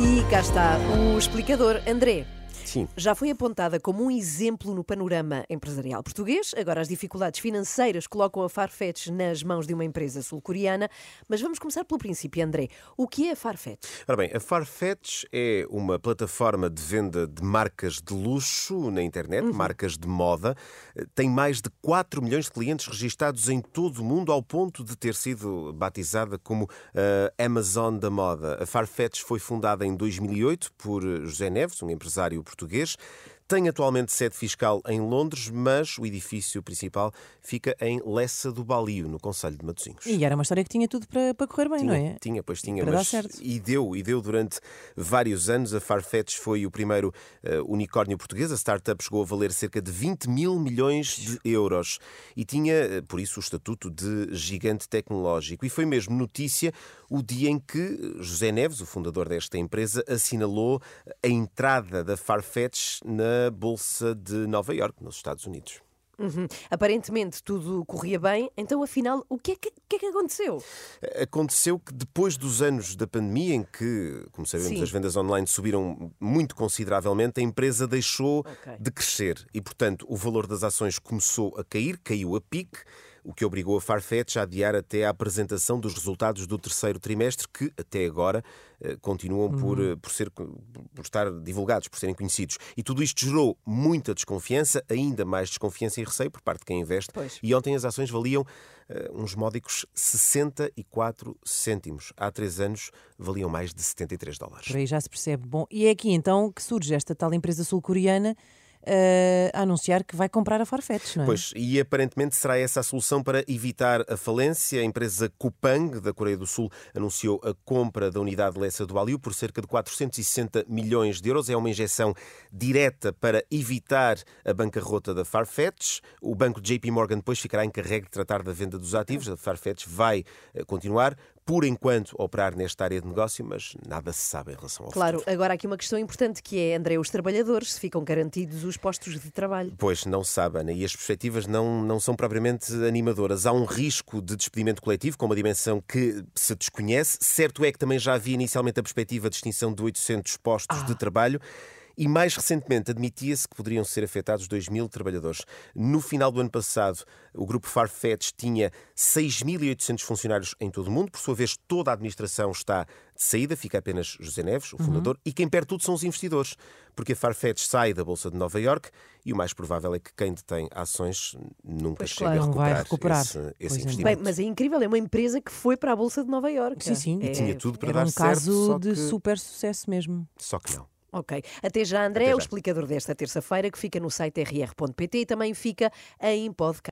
E cá está o explicador André. Sim. Já foi apontada como um exemplo no panorama empresarial português. Agora, as dificuldades financeiras colocam a Farfetch nas mãos de uma empresa sul-coreana. Mas vamos começar pelo princípio, André. O que é a Farfetch? Ora bem, a Farfetch é uma plataforma de venda de marcas de luxo na internet, marcas de moda. Tem mais de 4 milhões de clientes registados em todo o mundo, ao ponto de ter sido batizada como a Amazon da moda. A Farfetch foi fundada em 2008 por José Neves, um empresário português português. Tem atualmente sede fiscal em Londres, mas o edifício principal fica em Lessa do Balio, no Conselho de Matosinhos. E era uma história que tinha tudo para, para correr bem, Tinha, não é? tinha, pois tinha, Para dar mas certo. e deu, e deu durante vários anos. A Farfetch foi o primeiro eh, unicórnio português. A startup chegou a valer cerca de 20 mil milhões de euros e tinha, eh, por isso, o estatuto de gigante tecnológico. E foi mesmo notícia o dia em que José Neves, o fundador desta empresa, assinalou a entrada da Farfetch na Bolsa de Nova Iorque, nos Estados Unidos. Uhum. Aparentemente tudo corria bem. Então, afinal, o que é que, que, é que aconteceu? Aconteceu que depois dos anos da pandemia, em que, como sabemos, Sim. as vendas online subiram muito consideravelmente, a empresa deixou Ok. de crescer e, portanto, o valor das ações começou a cair, caiu a pique, o que obrigou a Farfetch a adiar até a apresentação dos resultados do terceiro trimestre, que até agora eh, continuam por, Uhum. eh, por, ser, por estar divulgados, por serem conhecidos. E tudo isto gerou muita desconfiança, ainda mais desconfiança e receio por parte de quem investe. Pois. E ontem as ações valiam eh, uns módicos 64 cêntimos. Há três anos valiam mais de 73 dólares. Por aí já se percebe. Bom, e é aqui então que surge esta tal empresa sul-coreana eh, a anunciar que vai comprar a Farfetch, não é? Pois, e aparentemente será essa a solução para evitar a falência. A empresa Kupang, da Coreia do Sul, anunciou a compra da unidade Lessa do Aliu por cerca de 460 milhões de euros. É uma injeção direta para evitar a bancarrota da Farfetch. O banco JP Morgan depois ficará encarregue de tratar da venda dos ativos. A Farfetch vai eh, continuar, por enquanto, operar nesta área de negócio, mas nada se sabe em relação ao Claro, futuro. agora há aqui uma questão importante que é, André, os trabalhadores se ficam garantidos os postos de trabalho. Pois, não se sabe, Ana, e as perspectivas não, não são propriamente animadoras. Há um risco de despedimento coletivo com uma dimensão que se desconhece. Certo é que também já havia inicialmente a perspectiva de extinção de 800 postos de trabalho. E mais recentemente admitia-se que poderiam ser afetados 2 mil trabalhadores. No final do ano passado, o grupo Farfetch tinha 6.800 funcionários em todo o mundo. Por sua vez, toda a administração está de saída, fica apenas José Neves, o fundador, e quem perde tudo são os investidores, porque a Farfetch sai da Bolsa de Nova Iorque e o mais provável é que quem detém ações nunca Pois chegue claro. a recuperar, recuperar. esse, esse é. investimento. Bem, mas é incrível, é uma empresa que foi para a Bolsa de Nova Iorque. Sim, sim. É- Tinha tudo para Era dar um certo, caso só de que... super sucesso mesmo. Só que não. Ok. Até já, André, Até o já. explicador desta terça-feira, que fica no site rr.pt e também fica em podcast.